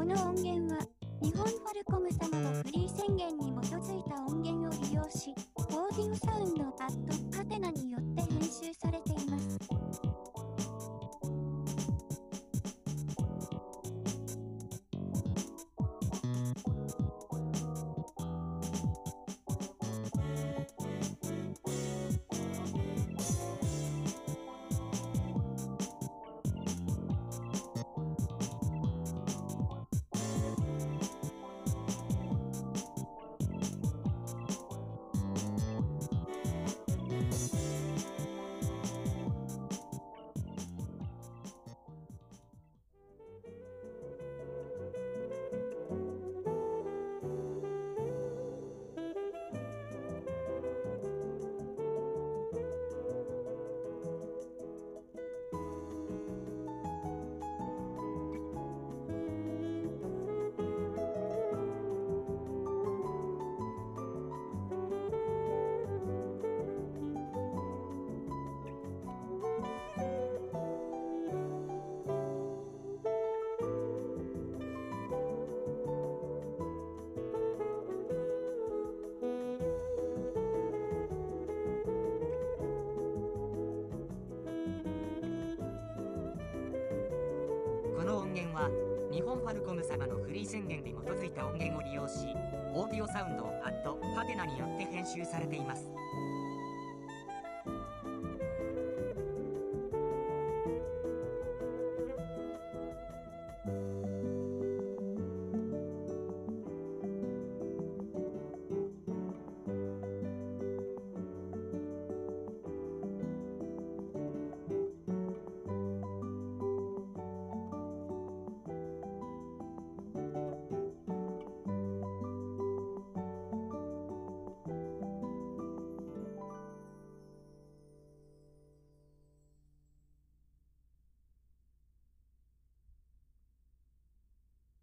この音源は、日本ファルコム音源は日本ファルコム様のフリー宣言に基づいた音源を利用しオーディオサウンドをアットハテナによって編集されています。